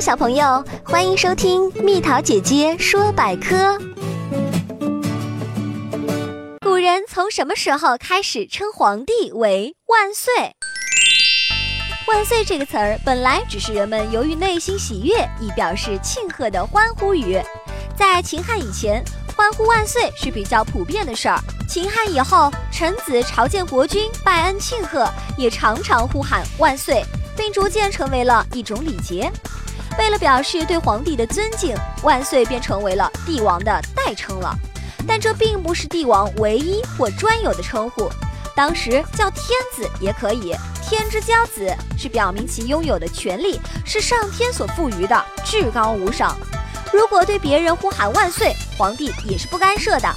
小朋友，欢迎收听蜜桃姐姐说百科。古人从什么时候开始称皇帝为万岁？万岁这个词儿本来只是人们由于内心喜悦以表示庆贺的欢呼语。在秦汉以前，欢呼万岁是比较普遍的事儿。秦汉以后，臣子朝见国君拜恩庆贺，也常常呼喊万岁，并逐渐成为了一种礼节。为了表示对皇帝的尊敬，万岁便成为了帝王的代称了。但这并不是帝王唯一或专有的称呼，当时叫天子也可以。天之骄子是表明其拥有的权利是上天所赋予的，至高无上。如果对别人呼喊万岁，皇帝也是不干涉的。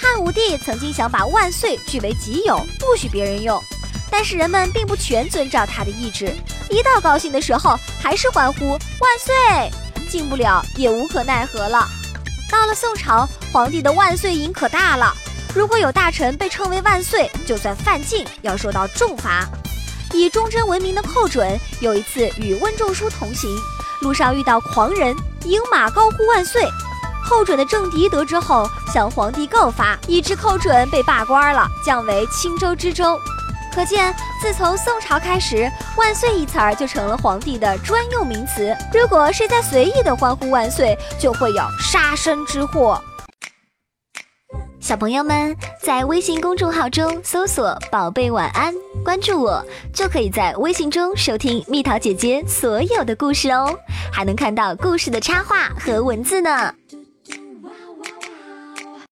汉武帝曾经想把万岁据为己有，不许别人用，但是人们并不全遵照他的意志，一到高兴的时候还是欢呼万岁，进不了也无可奈何了。到了宋朝，皇帝的万岁瘾可大了，如果有大臣被称为万岁，就算犯禁，要受到重罚。以忠贞闻名的寇准，有一次与温仲舒同行，路上遇到狂人，迎马高呼万岁。寇准的政敌得知后，向皇帝告发，以致寇准被罢官了，降为青州知州。可见，自从宋朝开始，“万岁”一词儿就成了皇帝的专用名词。如果谁再随意的欢呼万岁，就会有杀身之祸。小朋友们在微信公众号中搜索“宝贝晚安”，关注我，就可以在微信中收听蜜桃姐姐所有的故事哦，还能看到故事的插画和文字呢。